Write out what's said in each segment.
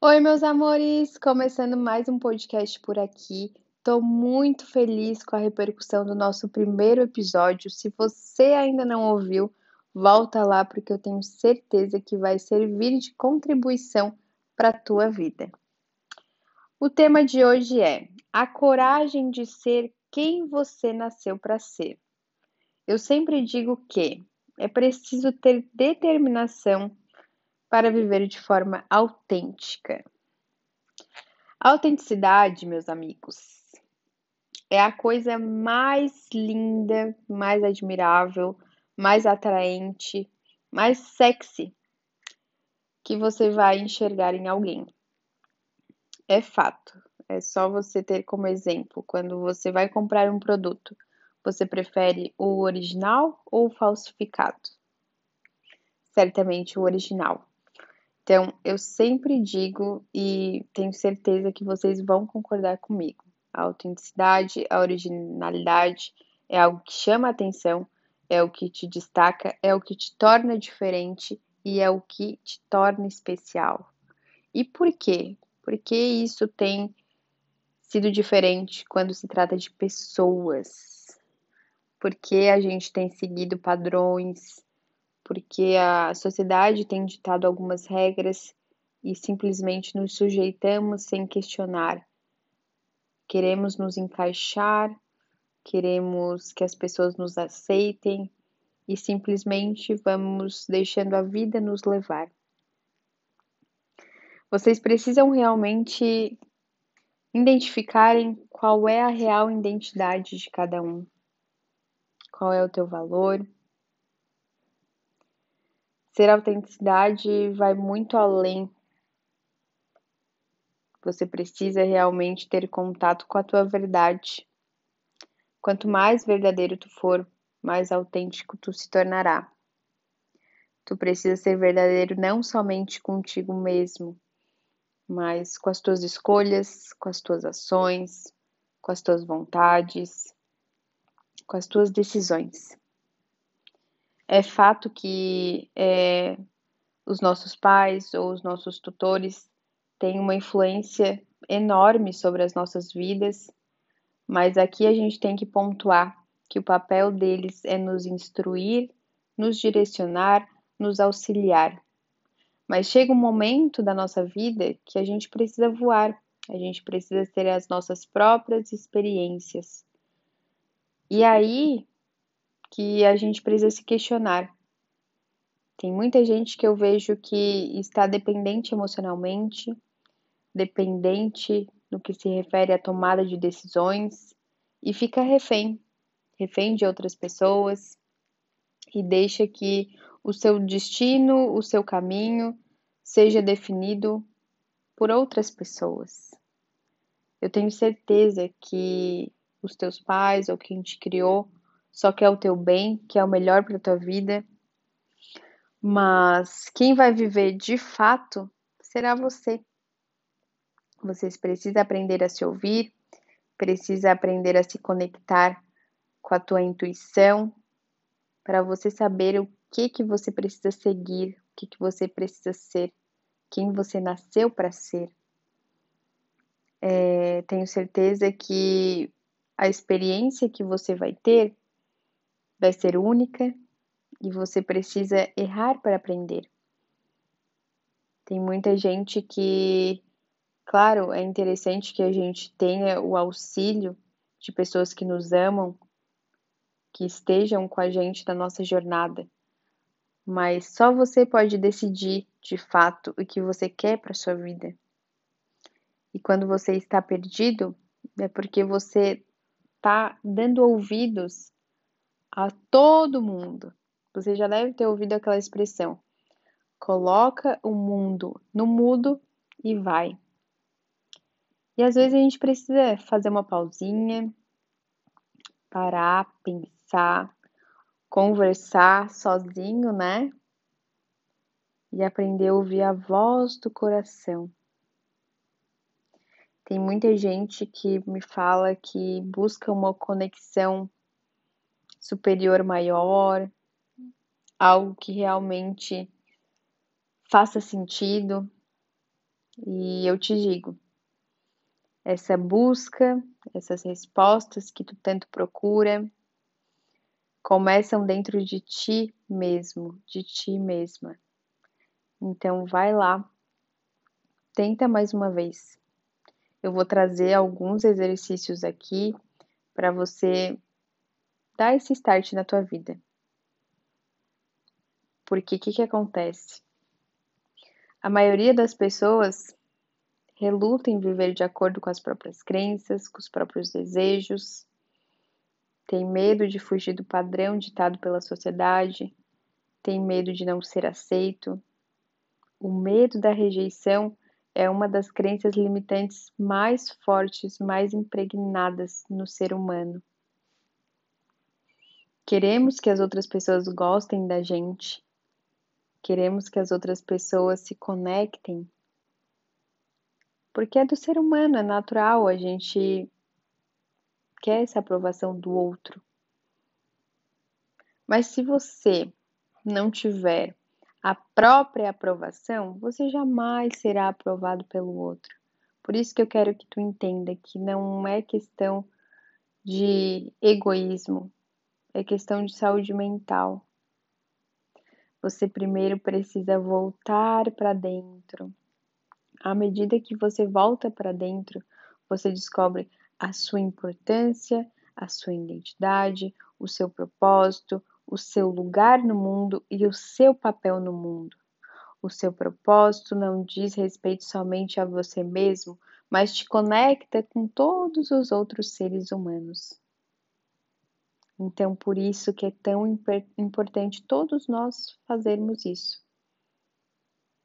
Oi, meus amores! Começando mais um podcast por aqui. Tô muito feliz com a repercussão do nosso primeiro episódio. Se você ainda não ouviu, volta lá porque eu tenho certeza que vai servir de contribuição para a tua vida. O tema de hoje é a coragem de ser quem você nasceu para ser. Eu sempre digo que é preciso ter determinação para viver de forma autêntica. Autenticidade, meus amigos, é a coisa mais linda, mais admirável, mais atraente, mais sexy que você vai enxergar em alguém. É fato. É só você ter como exemplo quando você vai comprar um produto. Você prefere o original ou o falsificado? Certamente o original. Então, eu sempre digo e tenho certeza que vocês vão concordar comigo. A autenticidade, a originalidade é algo que chama a atenção, é o que te destaca, é o que te torna diferente e é o que te torna especial. E por quê? Porque isso tem sido diferente quando se trata de pessoas. Porque a gente tem seguido padrões, porque a sociedade tem ditado algumas regras e simplesmente nos sujeitamos sem questionar. Queremos nos encaixar, queremos que as pessoas nos aceitem e simplesmente vamos deixando a vida nos levar. Vocês precisam realmente identificarem qual é a real identidade de cada um. Qual é o teu valor? Ser autenticidade vai muito além. Você precisa realmente ter contato com a tua verdade. Quanto mais verdadeiro tu for, mais autêntico tu se tornará. Tu precisa ser verdadeiro não somente contigo mesmo, mas com as tuas escolhas, com as tuas ações, com as tuas vontades, com as tuas decisões. É fato que é, os nossos pais ou os nossos tutores têm uma influência enorme sobre as nossas vidas, mas aqui a gente tem que pontuar que o papel deles é nos instruir, nos direcionar, nos auxiliar. Mas chega um momento da nossa vida que a gente precisa voar, a gente precisa ter as nossas próprias experiências. E aí que a gente precisa se questionar. Tem muita gente que eu vejo que está dependente emocionalmente, dependente no que se refere à tomada de decisões e fica refém, refém de outras pessoas e deixa que o seu destino, o seu caminho seja definido por outras pessoas. Eu tenho certeza que os teus pais ou quem te criou só quer o teu bem, que é o melhor para tua vida. Mas quem vai viver de fato será você. Vocês precisam aprender a se ouvir, precisa aprender a se conectar com a tua intuição, para você saber o que que você precisa seguir, o que que você precisa ser, quem você nasceu para ser. É, tenho certeza que a experiência que você vai ter vai ser única e você precisa errar para aprender. Tem muita gente que, claro, é interessante que a gente tenha o auxílio de pessoas que nos amam, que estejam com a gente na nossa jornada, mas só você pode decidir de fato o que você quer para sua vida. E quando você está perdido, é porque você está dando ouvidos a todo mundo. Você já deve ter ouvido aquela expressão: coloca o mundo no mudo e vai. E às vezes a gente precisa fazer uma pausinha, parar, pensar, conversar sozinho, né? E aprender a ouvir a voz do coração. Tem muita gente que me fala que busca uma conexão superior maior, algo que realmente faça sentido. E eu te digo, essa busca, essas respostas que tu tanto procura, começam dentro de ti mesmo, de ti mesma. Então vai lá, tenta mais uma vez. Eu vou trazer alguns exercícios aqui para você dar esse start na tua vida. Porque o que, que acontece? A maioria das pessoas reluta em viver de acordo com as próprias crenças, com os próprios desejos, tem medo de fugir do padrão ditado pela sociedade, tem medo de não ser aceito. O medo da rejeição é uma das crenças limitantes mais fortes, mais impregnadas no ser humano. Queremos que as outras pessoas gostem da gente, queremos que as outras pessoas se conectem, porque é do ser humano, é natural, a gente quer essa aprovação do outro. Mas se você não tiver a própria aprovação, você jamais será aprovado pelo outro. Por isso que eu quero que tu entenda que não é questão de egoísmo, é questão de saúde mental. Você primeiro precisa voltar para dentro. À medida que você volta para dentro, você descobre a sua importância, a sua identidade, o seu propósito, o seu lugar no mundo e o seu papel no mundo. O seu propósito não diz respeito somente a você mesmo, mas te conecta com todos os outros seres humanos. Então, por isso que é tão importante todos nós fazermos isso.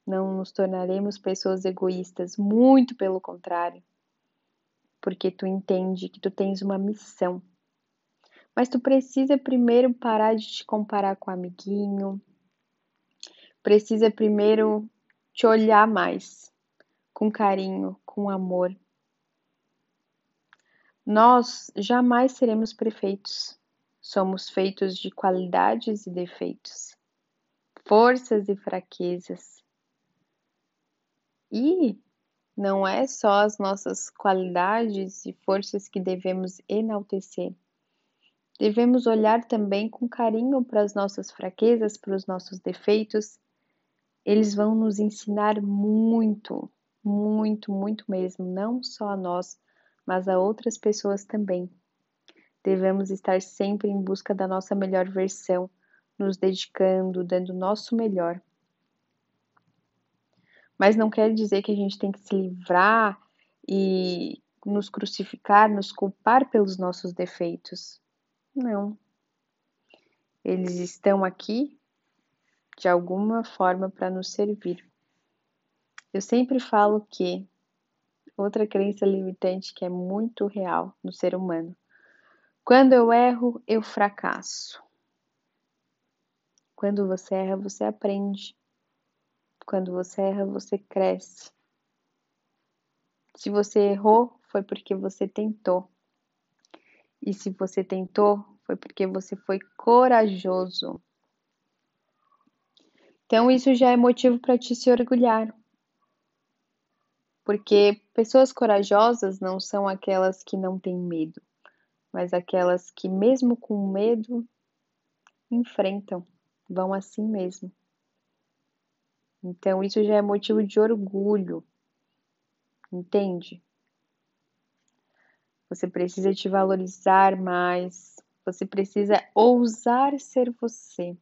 Não nos tornaremos pessoas egoístas, muito pelo contrário porque tu entende que tu tens uma missão. Mas tu precisa primeiro parar de te comparar com o amiguinho. Precisa primeiro te olhar mais, com carinho, com amor. Nós jamais seremos perfeitos. Somos feitos de qualidades e defeitos, forças e fraquezas. E não é só as nossas qualidades e forças que devemos enaltecer. Devemos olhar também com carinho para as nossas fraquezas, para os nossos defeitos. Eles vão nos ensinar muito, muito, muito mesmo, não só a nós, mas a outras pessoas também. Devemos estar sempre em busca da nossa melhor versão, nos dedicando, dando o nosso melhor mas não quer dizer que a gente tem que se livrar e nos crucificar, nos culpar pelos nossos defeitos. Não. Eles estão aqui de alguma forma para nos servir. Eu sempre falo que outra crença limitante que é muito real no ser humano. Quando eu erro, eu fracasso. Quando você erra, você aprende. Quando você erra, você cresce. Se você errou, foi porque você tentou. E se você tentou, foi porque você foi corajoso. Então, isso já é motivo para te se orgulhar. Porque pessoas corajosas não são aquelas que não têm medo, mas aquelas que, mesmo com medo, enfrentam, vão assim mesmo. Então, isso já é motivo de orgulho, entende? Você precisa te valorizar mais, você precisa ousar ser você.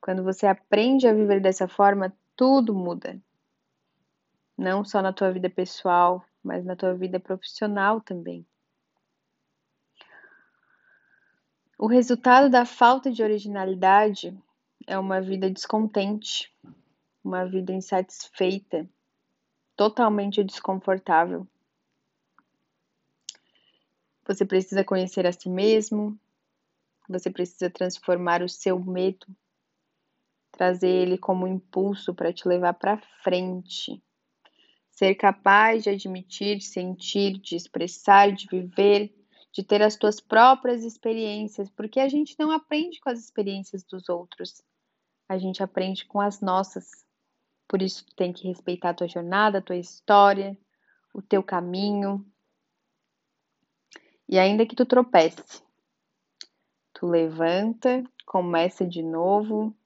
Quando você aprende a viver dessa forma, tudo muda. Não só na tua vida pessoal, mas na tua vida profissional também. O resultado da falta de originalidade é uma vida descontente, uma vida insatisfeita, totalmente desconfortável. Você precisa conhecer a si mesmo, você precisa transformar o seu medo, trazer ele como impulso para te levar para frente. Ser capaz de admitir, sentir, de expressar, de viver, de ter as tuas próprias experiências, porque a gente não aprende com as experiências dos outros a gente aprende com as nossas. Por isso tu tem que respeitar a tua jornada, a tua história, o teu caminho. E ainda que tu tropece, tu levanta, começa de novo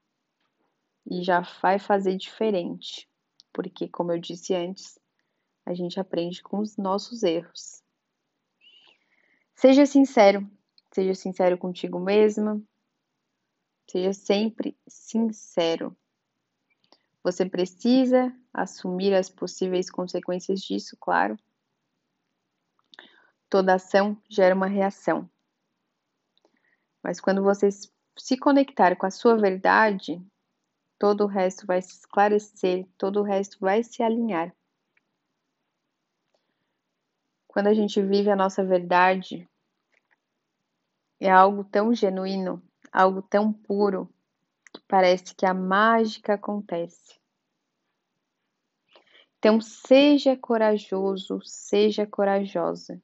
e já vai fazer diferente. Porque, como eu disse antes, a gente aprende com os nossos erros. Seja sincero, seja sincero contigo mesma, seja sempre sincero. Você precisa assumir as possíveis consequências disso, claro. Toda ação gera uma reação. Mas quando você se conectar com a sua verdade, todo o resto vai se esclarecer, todo o resto vai se alinhar. Quando a gente vive a nossa verdade, é algo tão genuíno, algo tão puro, que parece que a mágica acontece. Então, seja corajoso, seja corajosa.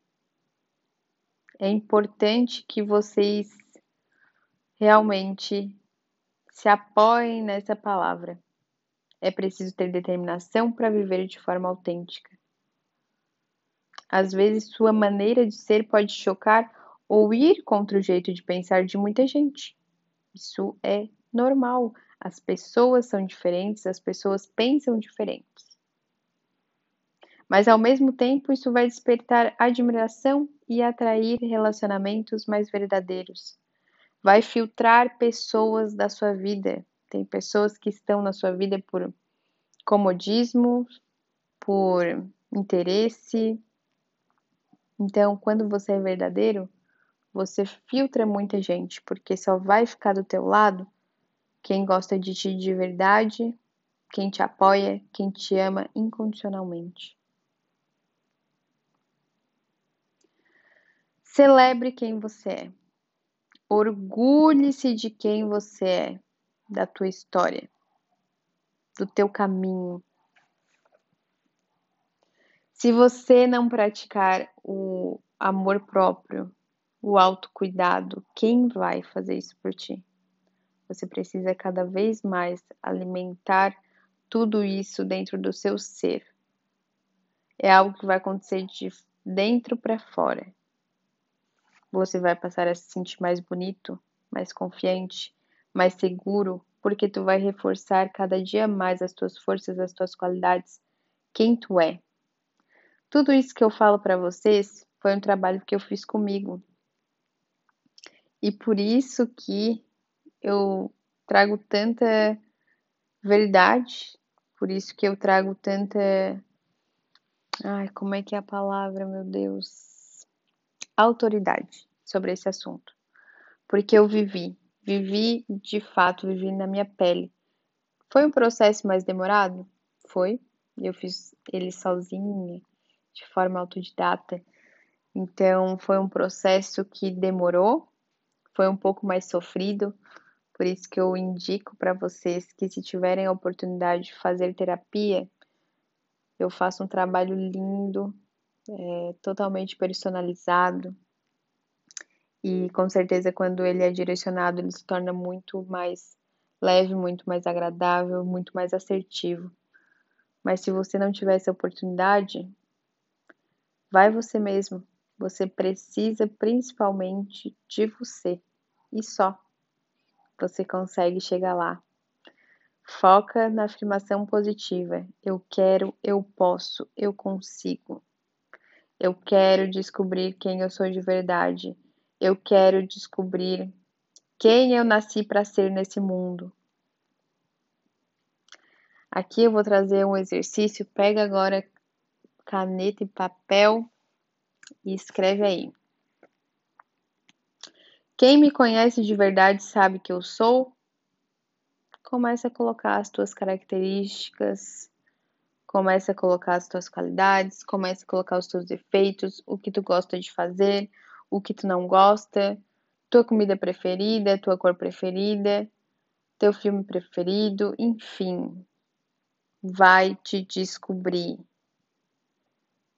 É importante que vocês realmente se apoiem nessa palavra. É preciso ter determinação para viver de forma autêntica. Às vezes, sua maneira de ser pode chocar ou ir contra o jeito de pensar de muita gente. Isso é normal. As pessoas são diferentes, as pessoas pensam diferentes. Mas ao mesmo tempo, isso vai despertar admiração e atrair relacionamentos mais verdadeiros. Vai filtrar pessoas da sua vida. Tem pessoas que estão na sua vida por comodismo, por interesse, então, quando você é verdadeiro, você filtra muita gente, porque só vai ficar do teu lado quem gosta de ti de verdade, quem te apoia, quem te ama incondicionalmente. Celebre quem você é. Orgulhe-se de quem você é, da tua história, do teu caminho, se você não praticar o amor próprio, o autocuidado, quem vai fazer isso por ti? Você precisa cada vez mais alimentar tudo isso dentro do seu ser. É algo que vai acontecer de dentro para fora. Você vai passar a se sentir mais bonito, mais confiante, mais seguro, porque tu vai reforçar cada dia mais as tuas forças, as tuas qualidades, quem tu é. Tudo isso que eu falo para vocês foi um trabalho que eu fiz comigo. E por isso que eu trago tanta verdade, por isso que eu trago tanta. Ai, como é que é a palavra, meu Deus? Autoridade sobre esse assunto. Porque eu vivi, vivi de fato, vivi na minha pele. Foi um processo mais demorado? Foi. Eu fiz ele sozinha, de forma autodidata. Então, foi um processo que demorou, foi um pouco mais sofrido, por isso que eu indico para vocês que se tiverem a oportunidade de fazer terapia, eu faço um trabalho lindo, é, totalmente personalizado. E com certeza, quando ele é direcionado, ele se torna muito mais leve, muito mais agradável, muito mais assertivo. Mas se você não tiver essa oportunidade, Vai você mesmo. Você precisa principalmente de você e só. Você consegue chegar lá. Foca na afirmação positiva. Eu quero, eu posso, eu consigo. Eu quero descobrir quem eu sou de verdade. Eu quero descobrir quem eu nasci para ser nesse mundo. Aqui eu vou trazer um exercício. Pega agora caneta e papel e escreve aí. Quem me conhece de verdade sabe que eu sou? Começa a colocar as tuas características, começa a colocar as tuas qualidades, começa a colocar os teus defeitos, o que tu gosta de fazer, o que tu não gosta, tua comida preferida, tua cor preferida, teu filme preferido, enfim. Vai te descobrir.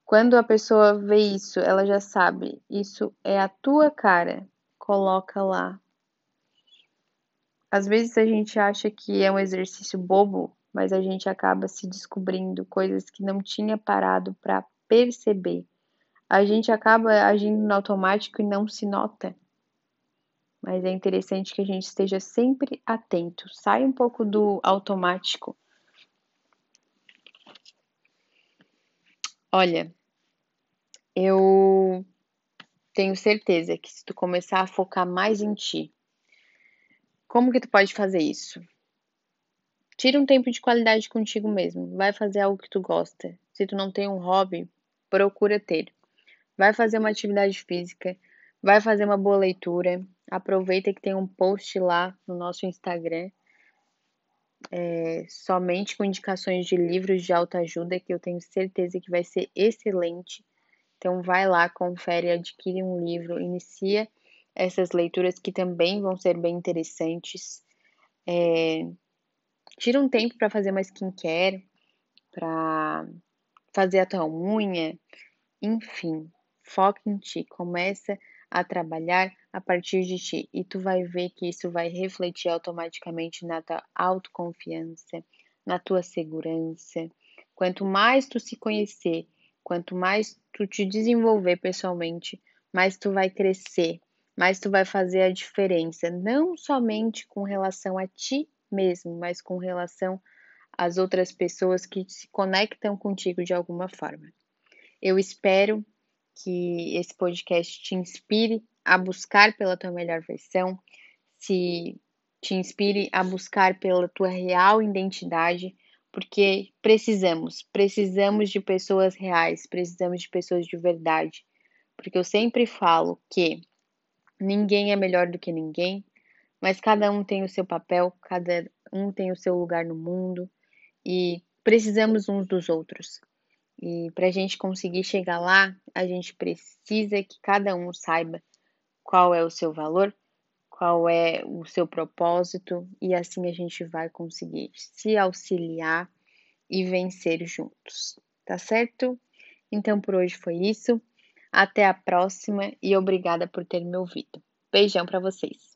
Quando a pessoa vê isso, ela já sabe, isso é a tua cara. Coloca lá. Às vezes a gente acha que é um exercício bobo, mas a gente acaba se descobrindo coisas que não tinha parado para perceber. A gente acaba agindo no automático e não se nota. Mas é interessante que a gente esteja sempre atento, sai um pouco do automático. Olha, eu tenho certeza que se tu começar a focar mais em ti, como que tu pode fazer isso? Tira um tempo de qualidade contigo mesmo. Vai fazer algo que tu gosta. Se tu não tem um hobby, procura ter. Vai fazer uma atividade física, vai fazer uma boa leitura. Aproveita que tem um post lá no nosso Instagram, é, somente com indicações de livros de autoajuda, que eu tenho certeza que vai ser excelente. Então vai lá, confere, adquire um livro, inicia essas leituras que também vão ser bem interessantes. É, Tira um tempo para fazer uma skincare, para fazer a tua unha, enfim, foca em ti, começa a trabalhar a partir de ti e tu vai ver que isso vai refletir automaticamente na tua autoconfiança, na tua segurança. Quanto mais tu se conhecer, quanto mais tu te desenvolver pessoalmente, mais tu vai crescer, mais tu vai fazer a diferença, não somente com relação a ti mesmo, mas com relação às outras pessoas que se conectam contigo de alguma forma. Eu espero que esse podcast te inspire a buscar pela tua melhor versão, se te inspire a buscar pela tua real identidade, porque precisamos, precisamos de pessoas reais, precisamos de pessoas de verdade. Porque eu sempre falo que ninguém é melhor do que ninguém, mas cada um tem o seu papel, cada um tem o seu lugar no mundo e precisamos uns dos outros. E para a gente conseguir chegar lá, a gente precisa que cada um saiba qual é o seu valor, qual é o seu propósito, e assim a gente vai conseguir se auxiliar e vencer juntos. Tá certo? Então por hoje foi isso. Até a próxima e obrigada por ter me ouvido. Beijão para vocês.